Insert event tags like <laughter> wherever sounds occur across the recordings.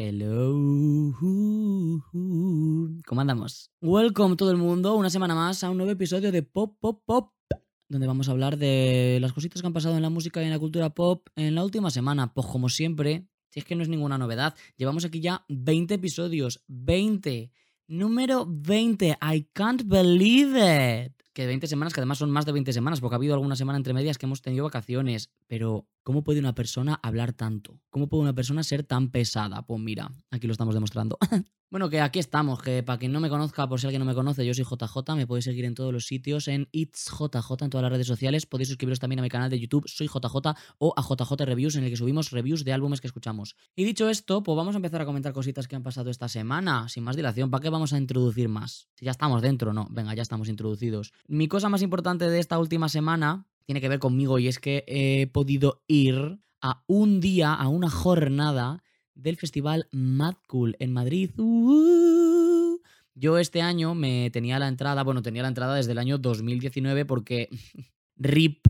Hello. ¿Cómo andamos? Welcome todo el mundo, una semana más a un nuevo episodio de Pop Pop Pop, donde vamos a hablar de las cositas que han pasado en la música y en la cultura pop en la última semana. Pues como siempre, si es que no es ninguna novedad, llevamos aquí ya 20 episodios, 20. Número 20, I can't believe it. Que 20 semanas, que además son más de 20 semanas, porque ha habido alguna semana entre medias que hemos tenido vacaciones. Pero, ¿cómo puede una persona hablar tanto? ¿Cómo puede una persona ser tan pesada? Pues mira, aquí lo estamos demostrando. <laughs> bueno, que aquí estamos, que para quien no me conozca, por si alguien no me conoce, yo soy JJ, me podéis seguir en todos los sitios, en It's JJ, en todas las redes sociales. Podéis suscribiros también a mi canal de YouTube, soy JJ, o a JJ Reviews, en el que subimos reviews de álbumes que escuchamos. Y dicho esto, pues vamos a empezar a comentar cositas que han pasado esta semana, sin más dilación. ¿Para qué vamos a introducir más? Si ya estamos dentro, no, venga, ya estamos introducidos. Mi cosa más importante de esta última semana tiene que ver conmigo y es que he podido ir a un día, a una jornada del festival Mad Cool en Madrid. Uh, yo este año me tenía la entrada, bueno, tenía la entrada desde el año 2019 porque <laughs> RIP,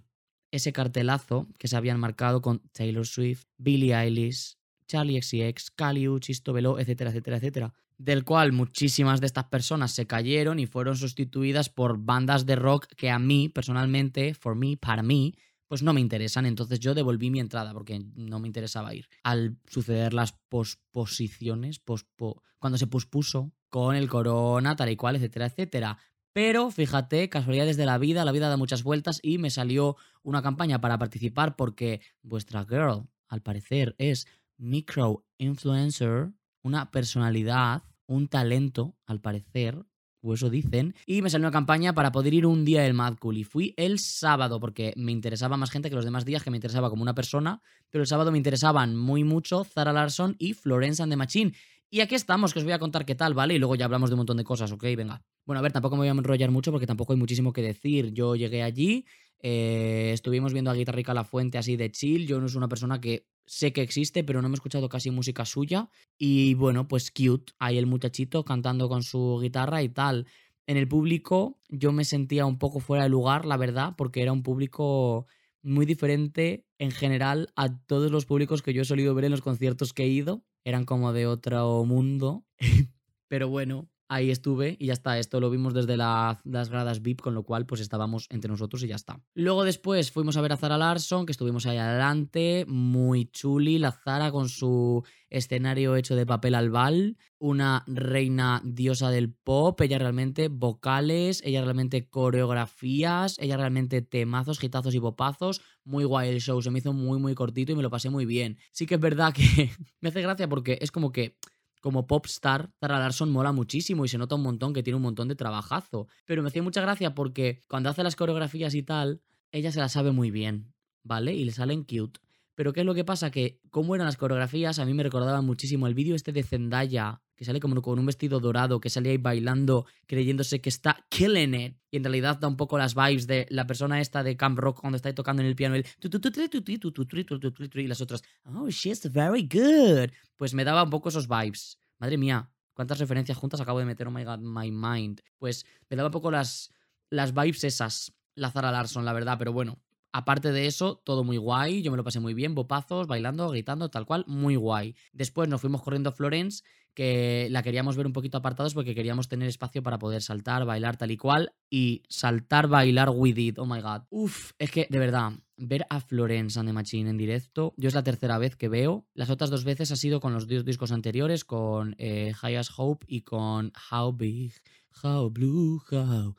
ese cartelazo que se habían marcado con Taylor Swift, Billie Eilish, Charlie XCX, Kali Uchis, Tobelo, etcétera, etcétera, etcétera del cual muchísimas de estas personas se cayeron y fueron sustituidas por bandas de rock que a mí, personalmente, for me, para mí, pues no me interesan. Entonces yo devolví mi entrada porque no me interesaba ir. Al suceder las posposiciones, pospo, cuando se pospuso con el corona, tal y cual, etcétera, etcétera. Pero fíjate, casualidades de la vida, la vida da muchas vueltas y me salió una campaña para participar porque vuestra girl, al parecer, es micro influencer una personalidad, un talento, al parecer, o eso dicen, y me salió una campaña para poder ir un día del Mad Cool. Y fui el sábado, porque me interesaba más gente que los demás días, que me interesaba como una persona, pero el sábado me interesaban muy mucho Zara Larson y Florence and the Machine. Y aquí estamos, que os voy a contar qué tal, ¿vale? Y luego ya hablamos de un montón de cosas, ¿ok? Venga. Bueno, a ver, tampoco me voy a enrollar mucho porque tampoco hay muchísimo que decir. Yo llegué allí, eh, estuvimos viendo a Guitarrica La Fuente así de chill. Yo no soy una persona que sé que existe, pero no me he escuchado casi música suya. Y bueno, pues cute. Ahí el muchachito cantando con su guitarra y tal. En el público yo me sentía un poco fuera de lugar, la verdad, porque era un público muy diferente en general a todos los públicos que yo he solido ver en los conciertos que he ido. Eran como de otro mundo. <laughs> pero bueno, ahí estuve y ya está. Esto lo vimos desde las gradas VIP, con lo cual pues estábamos entre nosotros y ya está. Luego después fuimos a ver a Zara Larson, que estuvimos ahí adelante, muy chuli, la Zara con su escenario hecho de papel albal, una reina diosa del pop, ella realmente vocales, ella realmente coreografías, ella realmente temazos, gitazos y popazos, muy guay el show, se me hizo muy muy cortito y me lo pasé muy bien. Sí que es verdad que <laughs> me hace gracia porque es como que como popstar, Zara Larson mola muchísimo y se nota un montón que tiene un montón de trabajazo. Pero me hacía mucha gracia porque cuando hace las coreografías y tal, ella se las sabe muy bien, ¿vale? Y le salen cute. Pero ¿qué es lo que pasa? Que como eran las coreografías, a mí me recordaba muchísimo el vídeo este de Zendaya, que sale como con un vestido dorado, que sale ahí bailando, creyéndose que está killing it. Y en realidad da un poco las vibes de la persona esta de Camp Rock cuando está ahí tocando en el piano, y las otras, oh, she's very good. Pues me daba un poco esos vibes. Madre mía, cuántas referencias juntas acabo de meter, oh my god, my mind. Pues me daba un poco las, las vibes esas, la Zara Larson, la verdad, pero bueno, Aparte de eso, todo muy guay, yo me lo pasé muy bien, bopazos, bailando, gritando, tal cual, muy guay. Después nos fuimos corriendo a Florence, que la queríamos ver un poquito apartados porque queríamos tener espacio para poder saltar, bailar tal y cual, y saltar, bailar with it, oh my god. Uf, es que de verdad, ver a Florence and the Machine en directo, yo es la tercera vez que veo, las otras dos veces ha sido con los dos discos anteriores, con eh, High as Hope y con How Big, How Blue, How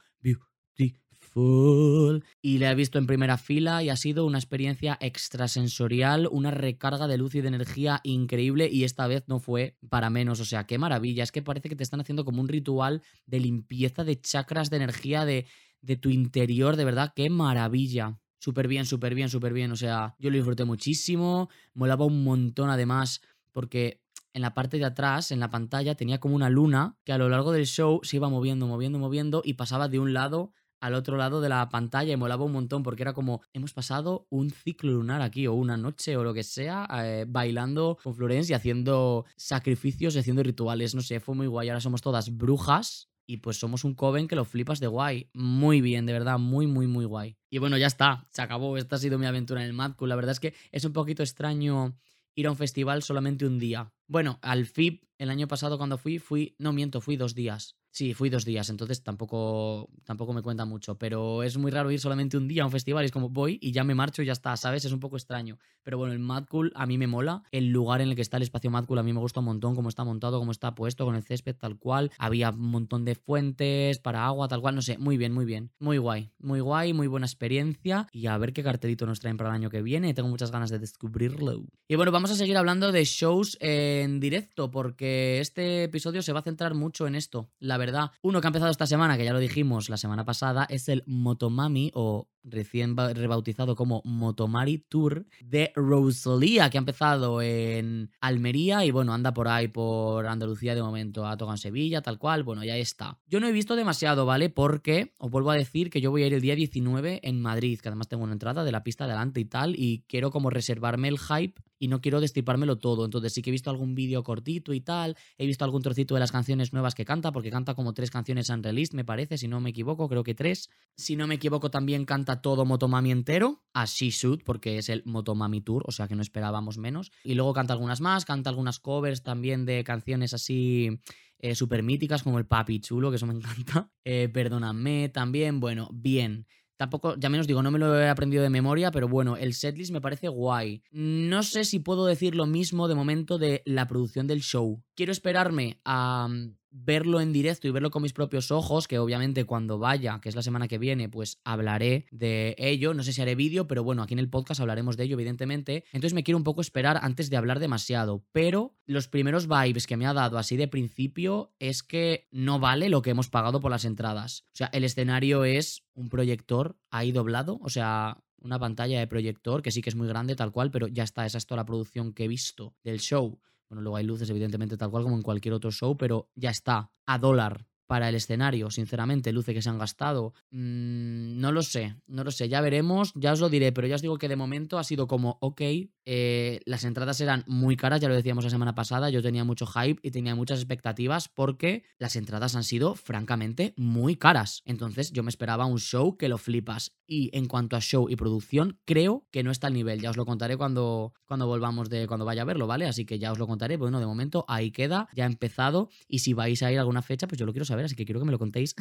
y le he visto en primera fila y ha sido una experiencia extrasensorial, una recarga de luz y de energía increíble y esta vez no fue para menos. O sea, qué maravilla. Es que parece que te están haciendo como un ritual de limpieza de chakras de energía de, de tu interior. De verdad, qué maravilla. Súper bien, súper bien, súper bien. O sea, yo lo disfruté muchísimo. Molaba un montón además porque en la parte de atrás, en la pantalla, tenía como una luna que a lo largo del show se iba moviendo, moviendo, moviendo y pasaba de un lado al otro lado de la pantalla y molaba un montón porque era como hemos pasado un ciclo lunar aquí o una noche o lo que sea eh, bailando con Florence y haciendo sacrificios y haciendo rituales, no sé, fue muy guay, ahora somos todas brujas y pues somos un coven que lo flipas de guay, muy bien, de verdad, muy muy muy guay. Y bueno, ya está, se acabó, esta ha sido mi aventura en el Mad la verdad es que es un poquito extraño ir a un festival solamente un día, Bueno, al FIP el año pasado cuando fui, fui, no miento, fui dos días. Sí, fui dos días, entonces tampoco, tampoco me cuenta mucho, pero es muy raro ir solamente un día a un festival, es como voy y ya me marcho y ya está, ¿sabes? Es un poco extraño. Pero bueno, el Mad Cool a mí me mola, el lugar en el que está el espacio Mad Cool a mí me gusta un montón, cómo está montado, cómo está puesto, con el césped tal cual, había un montón de fuentes para agua, tal cual, no sé, muy bien, muy bien, muy guay, muy guay, muy buena experiencia y a ver qué cartelito nos traen para el año que viene, tengo muchas ganas de descubrirlo. Y bueno, vamos a seguir hablando de shows en directo porque este episodio se va a centrar mucho en esto, la verdad. Uno que ha empezado esta semana, que ya lo dijimos la semana pasada, es el Motomami o recién rebautizado como Motomari Tour de Rosalía, que ha empezado en Almería y bueno, anda por ahí por Andalucía de momento, ha tocado en Sevilla, tal cual, bueno, ya está. Yo no he visto demasiado, ¿vale? Porque os vuelvo a decir que yo voy a ir el día 19 en Madrid, que además tengo una entrada de la pista adelante y tal, y quiero como reservarme el hype y no quiero destripármelo todo. Entonces sí que he visto algún vídeo cortito y tal, he visto algún trocito de las canciones nuevas que canta, porque canta como tres canciones unreleased, me parece, si no me equivoco, creo que tres. Si no me equivoco, también canta todo Motomami entero, a She Should, porque es el Motomami Tour, o sea que no esperábamos menos. Y luego canta algunas más, canta algunas covers también de canciones así eh, súper míticas, como el Papi Chulo, que eso me <laughs> encanta. Eh, perdóname también, bueno, bien. Tampoco, ya menos digo, no me lo he aprendido de memoria, pero bueno, el setlist me parece guay. No sé si puedo decir lo mismo de momento de la producción del show. Quiero esperarme a verlo en directo y verlo con mis propios ojos, que obviamente cuando vaya, que es la semana que viene, pues hablaré de ello. No sé si haré vídeo, pero bueno, aquí en el podcast hablaremos de ello, evidentemente. Entonces me quiero un poco esperar antes de hablar demasiado. Pero los primeros vibes que me ha dado así de principio es que no vale lo que hemos pagado por las entradas. O sea, el escenario es un proyector ahí doblado, o sea, una pantalla de proyector que sí que es muy grande tal cual, pero ya está, esa es toda la producción que he visto del show. Bueno, luego hay luces, evidentemente, tal cual como en cualquier otro show, pero ya está, a dólar para el escenario, sinceramente, luce que se han gastado. Mm, no lo sé, no lo sé, ya veremos, ya os lo diré, pero ya os digo que de momento ha sido como, ok, eh, las entradas eran muy caras, ya lo decíamos la semana pasada, yo tenía mucho hype y tenía muchas expectativas porque las entradas han sido francamente muy caras. Entonces yo me esperaba un show que lo flipas. Y en cuanto a show y producción, creo que no está al nivel. Ya os lo contaré cuando, cuando volvamos de cuando vaya a verlo, ¿vale? Así que ya os lo contaré. Bueno, de momento ahí queda, ya ha empezado. Y si vais a ir a alguna fecha, pues yo lo quiero saber así que quiero que me lo contéis.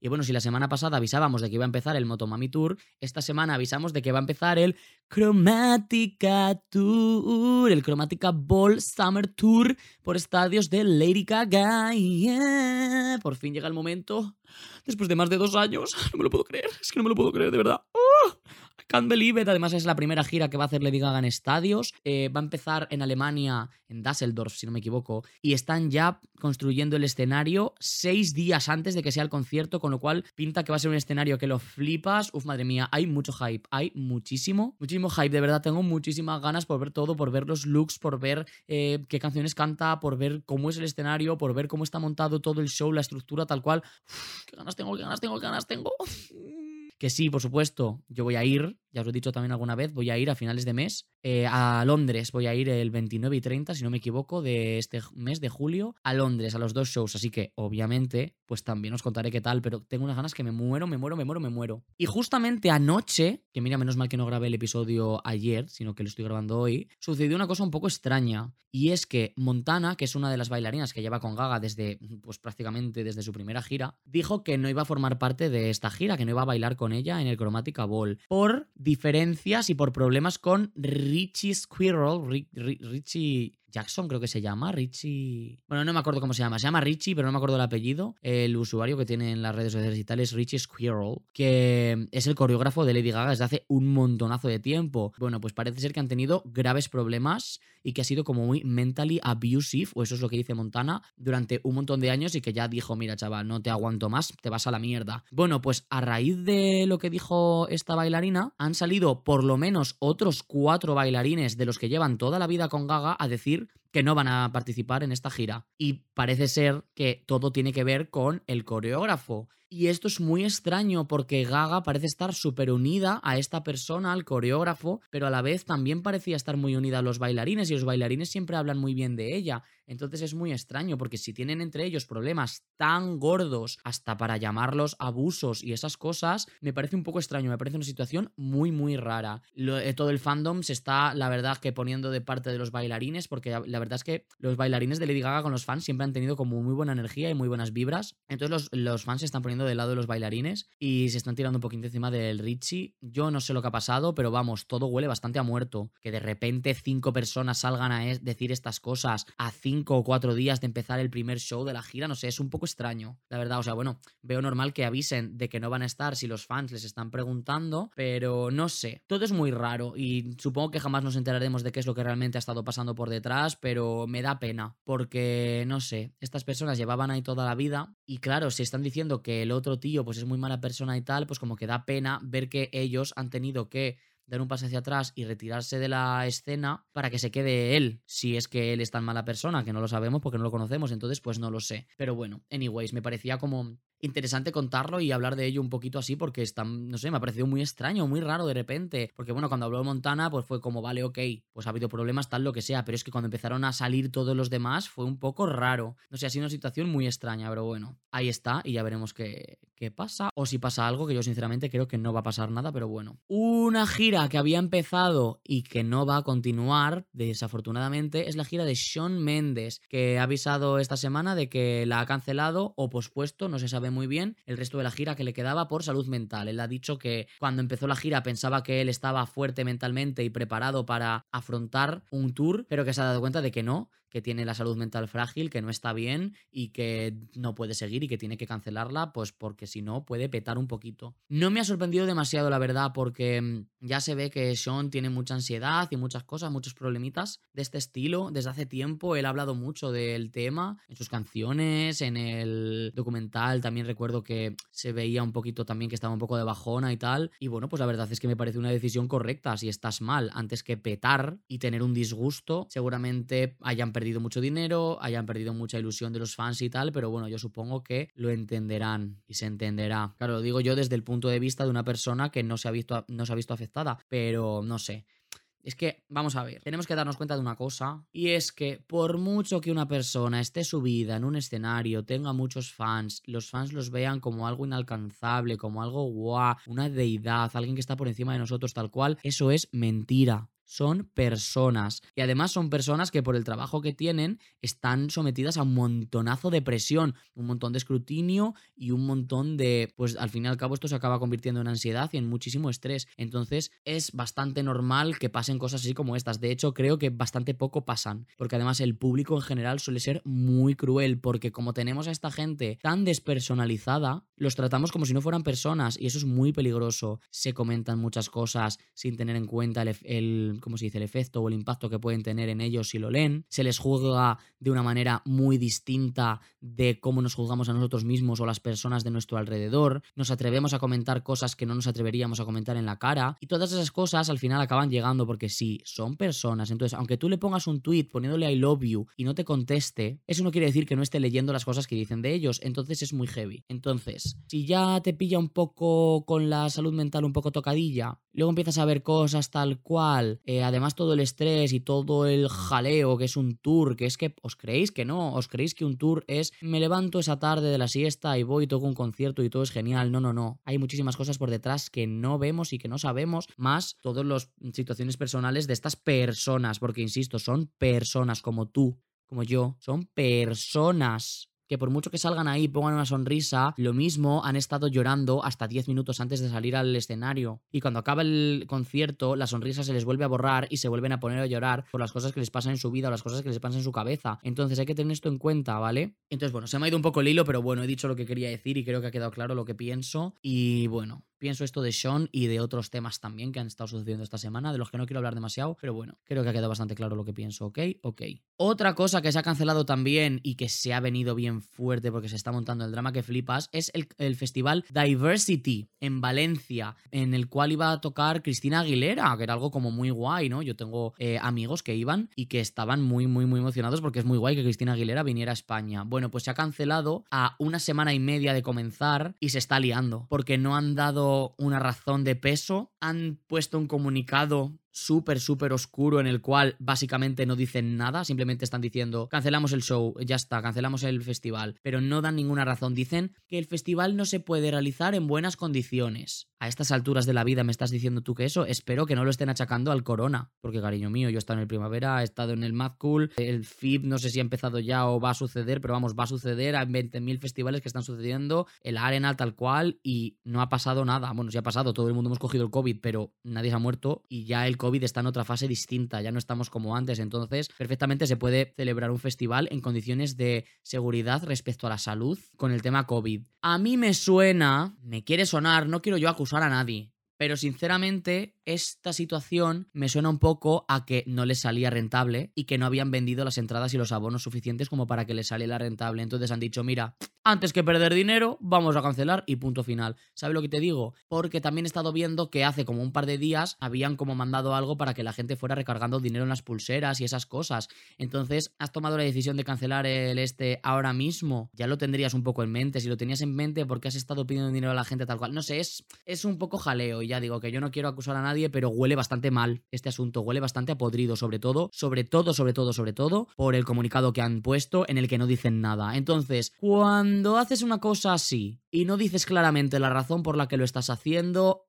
y bueno, si la semana pasada avisábamos de que iba a empezar el Motomami Tour, esta semana avisamos de que va a empezar el Chromatica Tour, el Chromatica Ball Summer Tour por estadios de Lady Gaga. Por fin llega el momento, después de más de dos años, <laughs> no me lo puedo creer, es que no me lo puedo creer, de verdad. ¡Oh! Can't believe it. Además, es la primera gira que va a hacer Lady Gaga en estadios. Eh, va a empezar en Alemania, en Düsseldorf, si no me equivoco. Y están ya construyendo el escenario seis días antes de que sea el concierto, con lo cual pinta que va a ser un escenario que lo flipas. Uf, madre mía, hay mucho hype. Hay muchísimo, muchísimo hype. De verdad, tengo muchísimas ganas por ver todo, por ver los looks, por ver eh, qué canciones canta, por ver cómo es el escenario, por ver cómo está montado todo el show, la estructura, tal cual. qué ganas tengo, qué ganas tengo, qué ganas tengo. <laughs> Que sí, por supuesto, yo voy a ir, ya os he dicho también alguna vez, voy a ir a finales de mes eh, a Londres. Voy a ir el 29 y 30, si no me equivoco, de este mes de julio a Londres, a los dos shows. Así que, obviamente, pues también os contaré qué tal, pero tengo unas ganas que me muero, me muero, me muero, me muero. Y justamente anoche, que mira, menos mal que no grabé el episodio ayer, sino que lo estoy grabando hoy, sucedió una cosa un poco extraña. Y es que Montana, que es una de las bailarinas que lleva con Gaga desde, pues prácticamente desde su primera gira, dijo que no iba a formar parte de esta gira, que no iba a bailar con ella en el Chromatica Ball, por diferencias y por problemas con Richie Squirrel, Richie Jackson creo que se llama, Richie... Bueno, no me acuerdo cómo se llama, se llama Richie, pero no me acuerdo el apellido. El usuario que tiene en las redes sociales y tal es Richie Squirrel, que es el coreógrafo de Lady Gaga desde hace un montonazo de tiempo. Bueno, pues parece ser que han tenido graves problemas y que ha sido como muy mentally abusive, o eso es lo que dice Montana, durante un montón de años y que ya dijo, mira chaval, no te aguanto más, te vas a la mierda. Bueno, pues a raíz de lo que dijo esta bailarina, han salido por lo menos otros cuatro bailarines de los que llevan toda la vida con Gaga a decir que no van a participar en esta gira. Y parece ser que todo tiene que ver con el coreógrafo. Y esto es muy extraño porque Gaga parece estar súper unida a esta persona, al coreógrafo, pero a la vez también parecía estar muy unida a los bailarines y los bailarines siempre hablan muy bien de ella. Entonces es muy extraño porque si tienen entre ellos problemas tan gordos hasta para llamarlos abusos y esas cosas, me parece un poco extraño, me parece una situación muy muy rara. Eh, todo el fandom se está, la verdad, que poniendo de parte de los bailarines porque la verdad es que los bailarines de Lady Gaga con los fans siempre han tenido como muy buena energía y muy buenas vibras. Entonces los, los fans se están poniendo del lado de los bailarines y se están tirando un poquito encima del Richie. Yo no sé lo que ha pasado, pero vamos, todo huele bastante a muerto. Que de repente cinco personas salgan a decir estas cosas a cinco o cuatro días de empezar el primer show de la gira, no sé, es un poco extraño, la verdad. O sea, bueno, veo normal que avisen de que no van a estar si los fans les están preguntando, pero no sé, todo es muy raro y supongo que jamás nos enteraremos de qué es lo que realmente ha estado pasando por detrás, pero me da pena, porque no sé, estas personas llevaban ahí toda la vida y claro, si están diciendo que el otro tío pues es muy mala persona y tal, pues como que da pena ver que ellos han tenido que dar un paso hacia atrás y retirarse de la escena para que se quede él, si es que él es tan mala persona, que no lo sabemos porque no lo conocemos, entonces pues no lo sé. Pero bueno, anyways, me parecía como interesante contarlo y hablar de ello un poquito así porque está, no sé, me ha parecido muy extraño, muy raro de repente. Porque bueno, cuando habló de Montana, pues fue como, vale, ok, pues ha habido problemas, tal lo que sea, pero es que cuando empezaron a salir todos los demás fue un poco raro. No sé, ha sido una situación muy extraña, pero bueno, ahí está y ya veremos qué, qué pasa. O si pasa algo, que yo sinceramente creo que no va a pasar nada, pero bueno. Una gira que había empezado y que no va a continuar, desafortunadamente, es la gira de Sean Mendes, que ha avisado esta semana de que la ha cancelado o pospuesto, no se sabe muy bien el resto de la gira que le quedaba por salud mental. Él ha dicho que cuando empezó la gira pensaba que él estaba fuerte mentalmente y preparado para afrontar un tour, pero que se ha dado cuenta de que no, que tiene la salud mental frágil, que no está bien y que no puede seguir y que tiene que cancelarla, pues porque si no puede petar un poquito. No me ha sorprendido demasiado, la verdad, porque mm, ya se ve que Sean tiene mucha ansiedad y muchas cosas, muchos problemitas de este estilo. Desde hace tiempo él ha hablado mucho del tema en sus canciones, en el documental también recuerdo que se veía un poquito también que estaba un poco de bajona y tal. Y bueno, pues la verdad es que me parece una decisión correcta. Si estás mal, antes que petar y tener un disgusto, seguramente hayan perdido mucho dinero, hayan perdido mucha ilusión de los fans y tal, pero bueno, yo supongo que lo entenderán y se entenderá. Claro, lo digo yo desde el punto de vista de una persona que no se ha visto, no se ha visto afectada, pero no sé. Es que, vamos a ver, tenemos que darnos cuenta de una cosa, y es que por mucho que una persona esté subida en un escenario, tenga muchos fans, los fans los vean como algo inalcanzable, como algo guau, una deidad, alguien que está por encima de nosotros tal cual, eso es mentira son personas. Y además son personas que por el trabajo que tienen están sometidas a un montonazo de presión, un montón de escrutinio y un montón de, pues al fin y al cabo esto se acaba convirtiendo en ansiedad y en muchísimo estrés. Entonces es bastante normal que pasen cosas así como estas. De hecho creo que bastante poco pasan, porque además el público en general suele ser muy cruel, porque como tenemos a esta gente tan despersonalizada, los tratamos como si no fueran personas y eso es muy peligroso. Se comentan muchas cosas sin tener en cuenta el, el ¿cómo se dice?, el efecto o el impacto que pueden tener en ellos si lo leen. Se les juzga de una manera muy distinta de cómo nos juzgamos a nosotros mismos o las personas de nuestro alrededor. Nos atrevemos a comentar cosas que no nos atreveríamos a comentar en la cara. Y todas esas cosas al final acaban llegando porque sí, son personas. Entonces, aunque tú le pongas un tweet poniéndole I love you y no te conteste, eso no quiere decir que no esté leyendo las cosas que dicen de ellos. Entonces es muy heavy. Entonces, si ya te pilla un poco con la salud mental un poco tocadilla, luego empiezas a ver cosas tal cual, eh, además todo el estrés y todo el jaleo que es un tour, que es que os creéis que no, os creéis que un tour es me levanto esa tarde de la siesta y voy y toco un concierto y todo es genial, no, no, no, hay muchísimas cosas por detrás que no vemos y que no sabemos, más todas las situaciones personales de estas personas, porque insisto, son personas como tú, como yo, son personas que por mucho que salgan ahí pongan una sonrisa, lo mismo han estado llorando hasta 10 minutos antes de salir al escenario. Y cuando acaba el concierto, la sonrisa se les vuelve a borrar y se vuelven a poner a llorar por las cosas que les pasan en su vida o las cosas que les pasan en su cabeza. Entonces hay que tener esto en cuenta, ¿vale? Entonces, bueno, se me ha ido un poco el hilo, pero bueno, he dicho lo que quería decir y creo que ha quedado claro lo que pienso. Y bueno, pienso esto de Sean y de otros temas también que han estado sucediendo esta semana, de los que no quiero hablar demasiado, pero bueno, creo que ha quedado bastante claro lo que pienso, ¿ok? Ok. Otra cosa que se ha cancelado también y que se ha venido bien fuerte porque se está montando el drama que flipas es el, el festival Diversity en Valencia, en el cual iba a tocar Cristina Aguilera, que era algo como muy guay, ¿no? Yo tengo eh, amigos que iban y que estaban muy, muy, muy emocionados porque es muy guay que Cristina Aguilera viniera a España. Bueno, pues se ha cancelado a una semana y media de comenzar y se está liando porque no han una razón de peso, han puesto un comunicado súper, súper oscuro en el cual básicamente no dicen nada, simplemente están diciendo cancelamos el show, ya está, cancelamos el festival, pero no dan ninguna razón. Dicen que el festival no se puede realizar en buenas condiciones. A estas alturas de la vida me estás diciendo tú que eso, espero que no lo estén achacando al corona, porque cariño mío, yo he estado en el primavera, he estado en el Mad Cool, el FIB no sé si ha empezado ya o va a suceder, pero vamos, va a suceder, hay 20.000 festivales que están sucediendo, el Arena tal cual y no ha pasado nada. Bueno, sí ha pasado, todo el mundo hemos cogido el COVID, pero nadie se ha muerto y ya el COVID está en otra fase distinta, ya no estamos como antes, entonces perfectamente se puede celebrar un festival en condiciones de seguridad respecto a la salud con el tema COVID. A mí me suena, me quiere sonar, no quiero yo acusar a nadie, pero sinceramente esta situación me suena un poco a que no les salía rentable y que no habían vendido las entradas y los abonos suficientes como para que les saliera rentable. Entonces han dicho, mira, antes que perder dinero, vamos a cancelar y punto final. ¿Sabes lo que te digo? Porque también he estado viendo que hace como un par de días habían como mandado algo para que la gente fuera recargando dinero en las pulseras y esas cosas. Entonces, has tomado la decisión de cancelar el este ahora mismo. Ya lo tendrías un poco en mente. Si lo tenías en mente, porque has estado pidiendo dinero a la gente tal cual? No sé, es, es un poco jaleo. Y ya digo que yo no quiero acusar a nadie, pero huele bastante mal este asunto. Huele bastante a podrido, sobre todo, sobre todo, sobre todo, sobre todo, por el comunicado que han puesto en el que no dicen nada. Entonces, cuando cuando haces una cosa así y no dices claramente la razón por la que lo estás haciendo,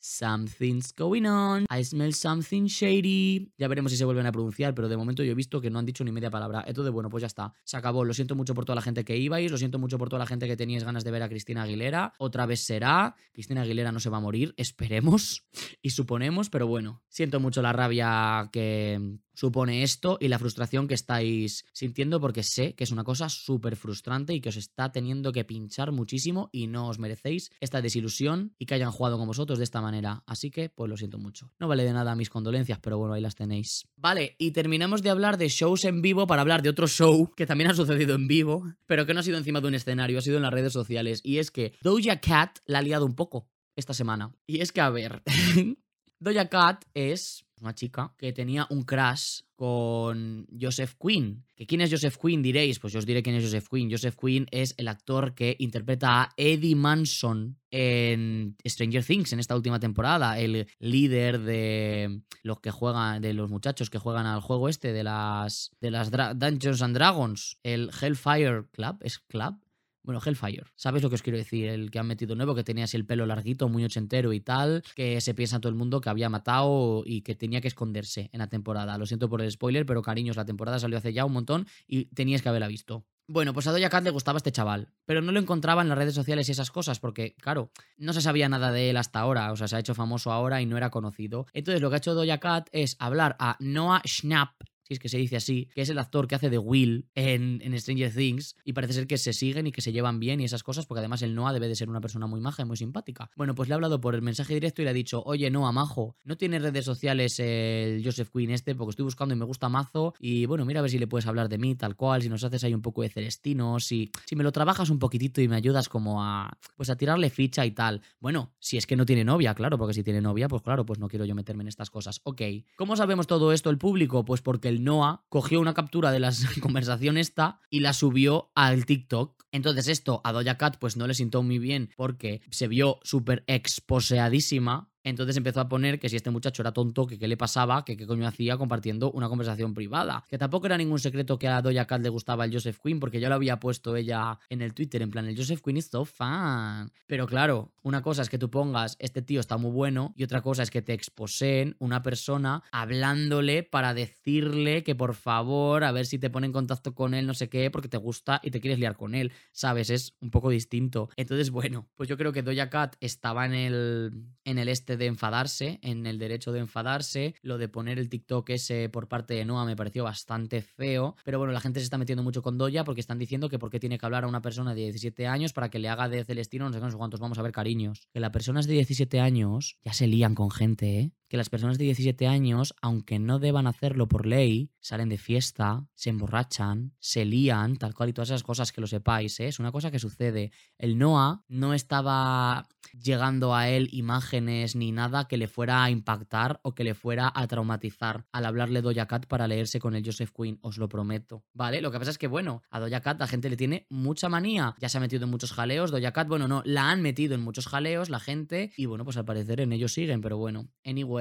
something's going on, I smell something shady. Ya veremos si se vuelven a pronunciar, pero de momento yo he visto que no han dicho ni media palabra. Entonces, bueno, pues ya está, se acabó. Lo siento mucho por toda la gente que ibais, lo siento mucho por toda la gente que teníais ganas de ver a Cristina Aguilera. Otra vez será, Cristina Aguilera no se va a morir, esperemos <laughs> y suponemos, pero bueno, siento mucho la rabia que supone esto y la frustración que estáis sintiendo porque sé que es una cosa súper frustrante y que os está teniendo que pinchar muchísimo y no os merecéis esta desilusión y que hayan jugado con vosotros de esta manera. Así que pues lo siento mucho. No vale de nada mis condolencias, pero bueno, ahí las tenéis. Vale, y terminamos de hablar de shows en vivo para hablar de otro show que también ha sucedido en vivo, pero que no ha sido encima de un escenario, ha sido en las redes sociales. Y es que Doja Cat la ha liado un poco esta semana. Y es que, a ver, <laughs> Doja Cat es una chica que tenía un crash con Joseph Quinn. ¿Que ¿Quién es Joseph Quinn? Diréis, pues yo os diré quién es Joseph Quinn. Joseph Quinn es el actor que interpreta a Eddie Manson en Stranger Things en esta última temporada, el líder de los que juegan, de los muchachos que juegan al juego este de las de las Dungeons and Dragons, el Hellfire Club, es Club, bueno, Hellfire. ¿Sabes lo que os quiero decir? El que han metido nuevo, que tenía así el pelo larguito, muy ochentero y tal, que se piensa todo el mundo que había matado y que tenía que esconderse en la temporada. Lo siento por el spoiler, pero cariños, la temporada salió hace ya un montón y tenías que haberla visto. Bueno, pues a Doja Cat le gustaba este chaval, pero no lo encontraba en las redes sociales y esas cosas, porque, claro, no se sabía nada de él hasta ahora, o sea, se ha hecho famoso ahora y no era conocido. Entonces, lo que ha hecho Doja Cat es hablar a Noah Schnapp, si es que se dice así, que es el actor que hace de Will en, Stranger Things, y parece ser que se siguen y que se llevan bien y esas cosas, porque además el Noah debe de ser una persona muy maja y muy simpática. Bueno, pues le ha hablado por el mensaje directo y le ha dicho, oye Noah, majo, no tiene redes sociales el Joseph Quinn este, porque estoy buscando y me gusta mazo, y bueno, mira a ver si le puedes hablar de mí, tal cual, si nos haces ahí un poco de celestino, si, si me lo trabajas un poquitito y me ayudas como a, pues a tirarle ficha y tal. Bueno, si es que no tiene novia, claro, porque si tiene novia, pues claro, pues no quiero yo meterme en estas cosas. Ok, ¿cómo sabemos todo esto el público? Pues porque el Noah cogió una captura de la <laughs> conversación esta y la subió al TikTok. Entonces esto a Doja Cat pues no le sintó muy bien porque se vio súper exposeadísima entonces empezó a poner que si este muchacho era tonto, que qué le pasaba, que qué coño hacía compartiendo una conversación privada. Que tampoco era ningún secreto que a Doja Cat le gustaba el Joseph Quinn, porque ya lo había puesto ella en el Twitter, en plan, el Joseph Quinn is so fan. Pero claro, una cosa es que tú pongas, este tío está muy bueno, y otra cosa es que te exposeen una persona hablándole para decirle que por favor, a ver si te pone en contacto con él, no sé qué, porque te gusta y te quieres liar con él, ¿sabes? Es un poco distinto. Entonces, <laughs> bueno, pues yo creo que Doja Cat estaba en el, en el este este de enfadarse, en el derecho de enfadarse, lo de poner el TikTok ese por parte de Noah me pareció bastante feo, pero bueno, la gente se está metiendo mucho con Doya porque están diciendo que por qué tiene que hablar a una persona de 17 años para que le haga de Celestino no sé cuántos vamos a ver cariños. Que las personas de 17 años ya se lían con gente, ¿eh? Que las personas de 17 años, aunque no deban hacerlo por ley, salen de fiesta, se emborrachan, se lían, tal cual y todas esas cosas que lo sepáis, ¿eh? es una cosa que sucede. El Noah no estaba llegando a él imágenes ni nada que le fuera a impactar o que le fuera a traumatizar al hablarle Doja Cat para leerse con el Joseph Quinn, os lo prometo. ¿Vale? Lo que pasa es que, bueno, a Doja Cat la gente le tiene mucha manía, ya se ha metido en muchos jaleos, Doja Cat, bueno, no, la han metido en muchos jaleos la gente y bueno, pues al parecer en ellos siguen, pero bueno, anyway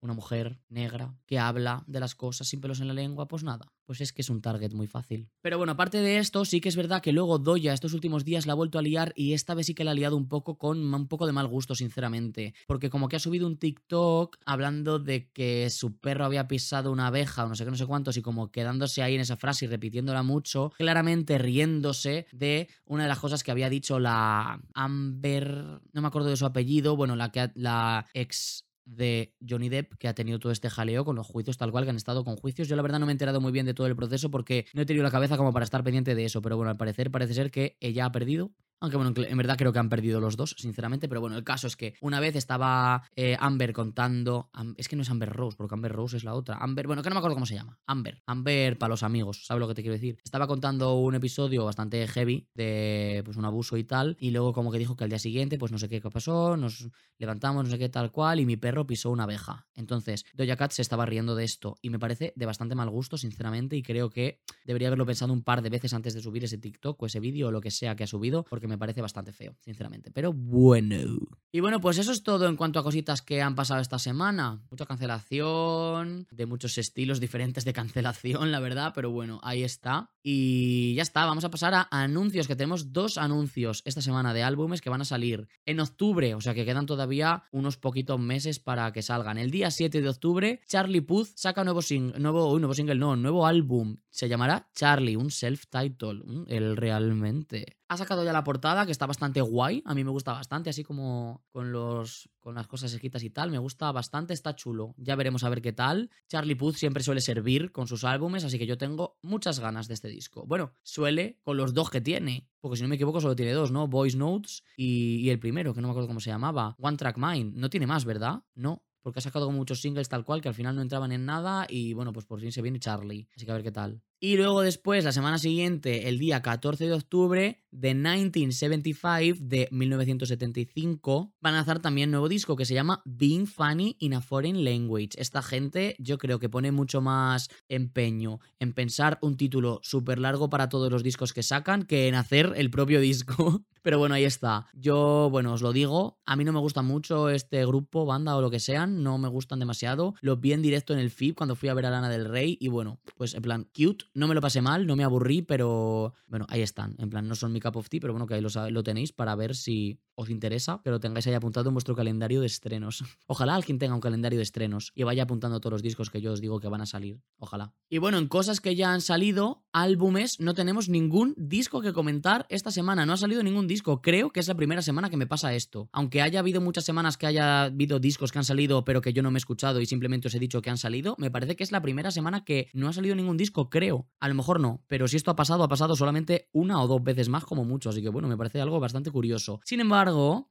una mujer negra que habla de las cosas sin pelos en la lengua, pues nada, pues es que es un target muy fácil. Pero bueno, aparte de esto, sí que es verdad que luego Doya estos últimos días la ha vuelto a liar y esta vez sí que la ha liado un poco con un poco de mal gusto, sinceramente. Porque como que ha subido un TikTok hablando de que su perro había pisado una abeja o no sé qué, no sé cuántos y como quedándose ahí en esa frase y repitiéndola mucho, claramente riéndose de una de las cosas que había dicho la Amber, no me acuerdo de su apellido, bueno, la que la ex de Johnny Depp que ha tenido todo este jaleo con los juicios tal cual que han estado con juicios. Yo la verdad no me he enterado muy bien de todo el proceso porque no he tenido la cabeza como para estar pendiente de eso, pero bueno, al parecer parece ser que ella ha perdido aunque bueno, en verdad creo que han perdido los dos, sinceramente. Pero bueno, el caso es que una vez estaba eh, Amber contando. es que no es Amber Rose, porque Amber Rose es la otra. Amber, bueno, que no me acuerdo cómo se llama. Amber. Amber para los amigos, ¿sabes lo que te quiero decir? Estaba contando un episodio bastante heavy de pues un abuso y tal. Y luego como que dijo que al día siguiente, pues no sé qué pasó, nos levantamos, no sé qué tal cual, y mi perro pisó una abeja. Entonces, Doja Cat se estaba riendo de esto. Y me parece de bastante mal gusto, sinceramente. Y creo que debería haberlo pensado un par de veces antes de subir ese TikTok o ese vídeo o lo que sea que ha subido, porque me me parece bastante feo, sinceramente. Pero bueno. Y bueno, pues eso es todo en cuanto a cositas que han pasado esta semana. Mucha cancelación, de muchos estilos diferentes de cancelación, la verdad, pero bueno, ahí está. Y ya está, vamos a pasar a anuncios, que tenemos dos anuncios esta semana de álbumes que van a salir en octubre, o sea que quedan todavía unos poquitos meses para que salgan. El día 7 de octubre, Charlie Puth saca nuevo nuevo, nuevo single, no, nuevo álbum. Se llamará Charlie, un self-title, el realmente. Ha sacado ya la portada, que está bastante guay. A mí me gusta bastante, así como con, los, con las cosas escritas y tal. Me gusta bastante, está chulo. Ya veremos a ver qué tal. Charlie Puth siempre suele servir con sus álbumes, así que yo tengo muchas ganas de este disco. Bueno, suele con los dos que tiene. Porque si no me equivoco, solo tiene dos, ¿no? Voice Notes y, el primero, que no me acuerdo cómo se llamaba. One Track Mind. No tiene más, ¿verdad? No porque ha sacado muchos singles tal cual que al final no entraban en nada y bueno, pues por fin se viene Charlie. Así que a ver qué tal. Y luego después, la semana siguiente, el día 14 de octubre, de 1975, de 1975, van a lanzar también nuevo disco que se llama Being Funny in a Foreign Language. Esta gente yo creo que pone mucho más empeño en pensar un título súper largo para todos los discos que sacan que en hacer el propio disco. <laughs> Pero bueno, ahí está. Yo, bueno, os lo digo, a mí no me gusta mucho este grupo, banda o lo que sean, no me gustan demasiado. Los vi en directo en el FIB cuando fui a ver a Lana del Rey y bueno, pues en plan, cute, no me lo pasé mal, no me aburrí, pero bueno, ahí están. En plan, no son mi cup of tea, pero bueno, que ahí lo, lo tenéis para ver si os interesa, lo tengáis ahí apuntado en vuestro calendario de estrenos. <laughs> Ojalá alguien tenga un calendario de estrenos y vaya apuntando todos los discos que yo os digo que van a salir. Ojalá. Y bueno, en cosas que ya han salido, álbumes, no tenemos ningún disco que comentar esta semana. No ha salido ningún disco. Creo que es la primera semana que me pasa esto. Aunque haya habido muchas semanas que haya habido discos que han salido, pero que yo no me he escuchado y simplemente os he dicho que han salido, me parece que es la primera semana que no ha salido ningún disco, creo. A lo mejor no, pero si esto ha pasado, ha pasado solamente una o dos veces más como mucho. Así que bueno, me parece algo bastante curioso. Sin embargo,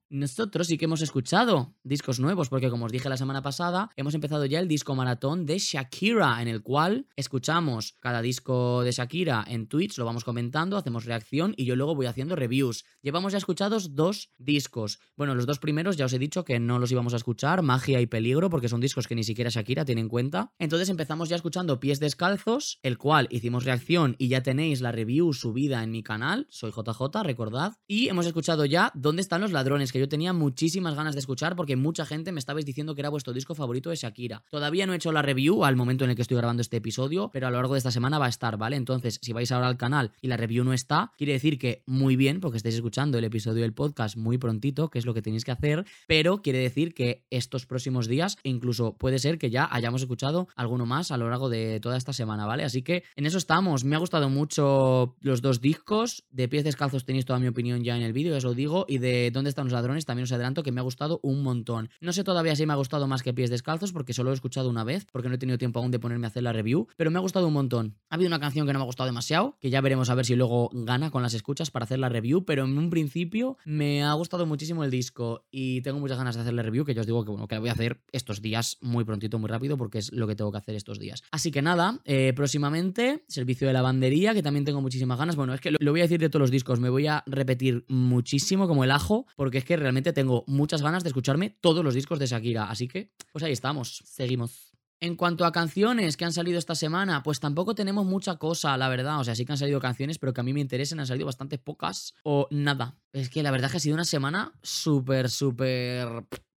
nosotros sí que hemos escuchado discos nuevos, porque como os dije la semana pasada, hemos empezado ya el disco maratón de Shakira, en el cual escuchamos cada disco de Shakira en Twitch, lo vamos comentando, hacemos reacción y yo luego voy haciendo reviews. Llevamos ya escuchados dos discos. Bueno, los dos primeros ya os he dicho que no los íbamos a escuchar, Magia y Peligro, porque son discos que ni siquiera Shakira tiene en cuenta. Entonces empezamos ya escuchando Pies Descalzos, el cual hicimos reacción y ya tenéis la review subida en mi canal, soy JJ, recordad. Y hemos escuchado ya ¿Dónde están ladrones? que yo tenía muchísimas ganas de escuchar porque mucha gente me estabais diciendo que era vuestro disco favorito de Shakira. Todavía no he hecho la review al momento en el que estoy grabando este episodio, pero a lo largo de esta semana va a estar, ¿vale? Entonces, si vais ahora al canal y la review no está, quiere decir que muy bien, porque estáis escuchando el episodio del podcast muy prontito, que es lo que tenéis que hacer, pero quiere decir que estos próximos días, incluso puede ser que ya hayamos escuchado alguno más a lo largo de toda esta semana, ¿vale? Así que en eso estamos. Me ha gustado mucho los dos discos. De pies descalzos tenéis toda mi opinión ya en el vídeo, ya os lo digo. Y de ¿Dónde están los ladrones? También os adelanto que me ha gustado un montón. No sé todavía si me ha gustado más que Pies Descalzos porque solo lo he escuchado una vez, porque no he tenido tiempo aún de ponerme a hacer la review, pero me ha gustado un montón. Ha habido una canción que no me ha gustado demasiado, que ya veremos a ver si luego gana con las escuchas para hacer la review, pero en un principio me ha gustado muchísimo el disco y tengo muchas ganas de hacer la review, que yo os digo que, bueno, que la voy a hacer estos días muy prontito, muy rápido, porque es lo que tengo que hacer estos días. Así que nada, eh, próximamente, servicio de lavandería, que también tengo muchísimas ganas. Bueno, es que lo, lo voy a decir de todos los discos, me voy a repetir muchísimo como el ajo, porque es que realmente tengo muchas ganas de escucharme todos los discos de Shakira. Así que, pues ahí estamos, seguimos. En cuanto a canciones que han salido esta semana, pues tampoco tenemos mucha cosa, la verdad. O sea, sí que han salido canciones, pero que a mí me interesen, han salido bastante pocas o nada. Es que la verdad es que ha sido una semana súper, súper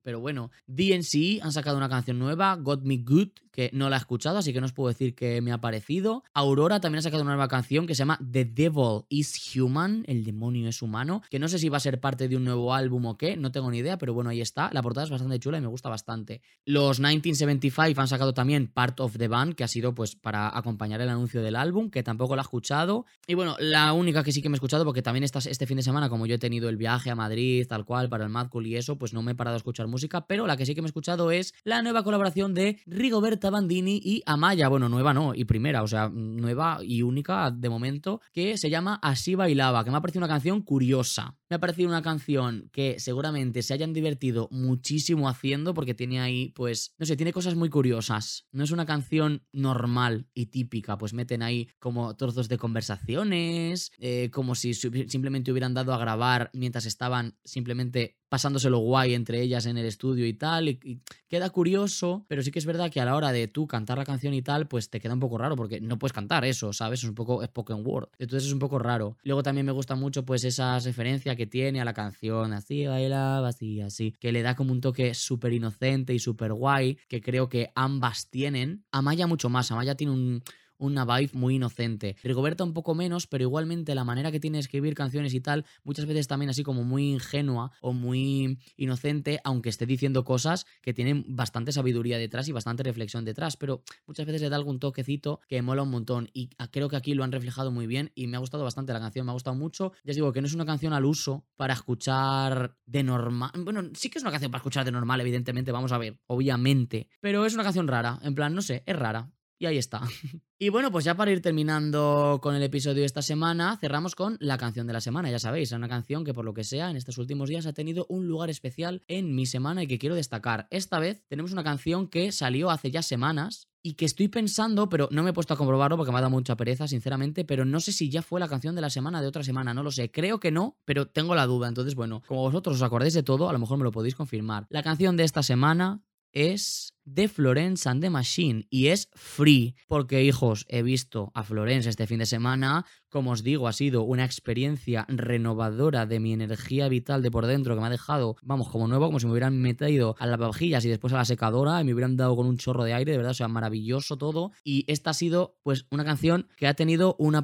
pero bueno, DNC han sacado una canción nueva, Got Me Good, que no la he escuchado, así que no os puedo decir que me ha parecido. Aurora también ha sacado una nueva canción que se llama The Devil is Human, el demonio es humano, que no sé si va a ser parte de un nuevo álbum o qué, no tengo ni idea, pero bueno, ahí está. La portada es bastante chula y me gusta bastante. Los 1975 han sacado también Part of the Band, que ha sido pues para acompañar el anuncio del álbum, que tampoco la he escuchado. Y bueno, la única que sí que me he escuchado, porque también este fin de semana, como yo he tenido el viaje a Madrid, tal cual, para el Mad Cool y eso, pues no me he parado a escuchar música, pero la que sí que me he escuchado es la nueva colaboración de Rigoberta Bandini y Amaya. Bueno, nueva no, y primera, o sea, nueva y única de momento, que se llama Así Bailaba, que me ha parecido una canción curiosa. Me ha parecido una canción que seguramente se hayan divertido muchísimo haciendo, porque tiene ahí, pues, no sé, tiene cosas muy curiosas. No es una canción normal y típica, pues meten ahí como trozos de conversaciones, eh, como si simplemente hubieran dado a grabar mientras estaban simplemente pasándoselo guay entre ellas en el estudio y tal, y, queda curioso, pero sí que es verdad que a la hora de tú cantar la canción y tal, pues te queda un poco raro, porque no puedes cantar eso, ¿sabes? Es un poco spoken word, entonces es un poco raro. Luego también me gusta mucho pues esa referencia que tiene a la canción, así bailaba, así, así, que le da como un toque súper inocente y súper guay, que creo que ambas tienen. Amaya mucho más, Amaya tiene un una vibe muy inocente. Rigoberta un poco menos, pero igualmente la manera que tiene de escribir canciones y tal, muchas veces también así como muy ingenua o muy inocente, aunque esté diciendo cosas que tienen bastante sabiduría detrás y bastante reflexión detrás, pero muchas veces le da algún toquecito que mola un montón y creo que aquí lo han reflejado muy bien y me ha gustado bastante la canción, me ha gustado mucho. Ya os digo que no es una canción al uso para escuchar de normal. Bueno, sí que es una canción para escuchar de normal, evidentemente, vamos a ver, obviamente, pero es una canción rara, en plan, no sé, es rara. Y ahí está. <laughs> Y bueno, pues ya para ir terminando con el episodio de esta semana, cerramos con la canción de la semana. Ya sabéis, es una canción que por lo que sea en estos últimos días ha tenido un lugar especial en mi semana y que quiero destacar. Esta vez tenemos una canción que salió hace ya semanas y que estoy pensando, pero no me he puesto a comprobarlo porque me ha dado mucha pereza, sinceramente, pero no sé si ya fue la canción de la semana de otra semana, no lo sé. Creo que no, pero tengo la duda. Entonces, bueno, como vosotros os acordáis de todo, a lo mejor me lo podéis confirmar. La canción de esta semana es de Florence and the Machine y es free, porque hijos, he visto a Florence este fin de semana, como os digo, ha sido una experiencia renovadora de mi energía vital de por dentro que me ha dejado, vamos, como nuevo, como si me hubieran metido a las vajillas y después a la secadora y me hubieran dado con un chorro de aire, de verdad, o sea, maravilloso todo. Y esta ha sido, pues, una canción que ha tenido un,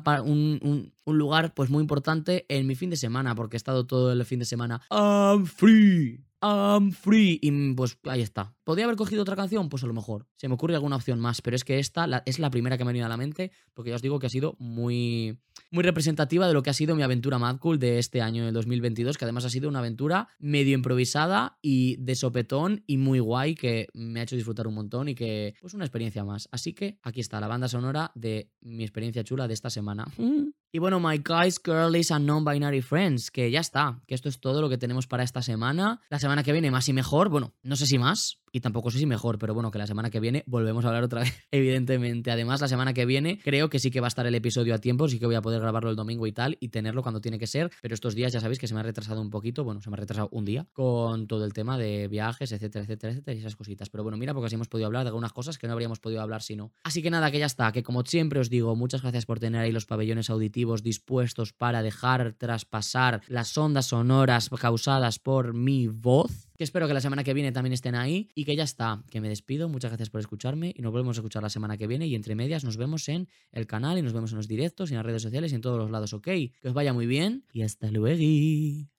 un lugar, pues, muy importante en mi fin de semana, porque he estado todo el fin de semana, I'm free. I'm free. Y pues ahí está. ¿Podría haber cogido otra canción? Pues a lo mejor. Se me ocurre alguna opción más, pero es que esta es la primera que me ha venido a la mente, porque ya os digo que ha sido muy, muy representativa de lo que ha sido mi aventura Mad Cool de este año, del 2022, que además ha sido una aventura medio improvisada y de sopetón y muy guay, que me ha hecho disfrutar un montón y que, pues, una experiencia más. Así que aquí está la banda sonora de mi experiencia chula de esta semana. <laughs> Y bueno, my guys, girlies and non-binary friends, que ya está, que esto es todo lo que tenemos para esta semana. La semana que viene más y mejor, bueno, no sé si más, y tampoco sé si mejor, pero bueno, que la semana que viene volvemos a hablar otra <laughs> vez, evidentemente. Además, la semana que viene creo que sí que va a estar el episodio a tiempo, sí que voy a poder grabarlo el domingo y tal, y tenerlo cuando tiene que ser, pero estos días ya sabéis que se me ha retrasado un poquito, bueno, se me ha retrasado un día con todo el tema de viajes, etcétera, etcétera, etcétera, y esas cositas. Pero bueno, mira, porque así hemos podido hablar de algunas cosas que no habríamos podido hablar si no. Así que nada, que ya está, que como siempre os digo, muchas gracias por tener ahí los pabellones auditivos dispuestos para dejar traspasar las ondas sonoras causadas por mi voz que espero que la semana que viene también estén ahí. Y que ya está, que me despido, muchas gracias por escucharme y nos volvemos a escuchar la semana que viene. Y entre medias nos vemos en el canal y nos vemos en los directos y en las redes sociales y en todos los lados, ok, que os vaya muy bien y hasta luego.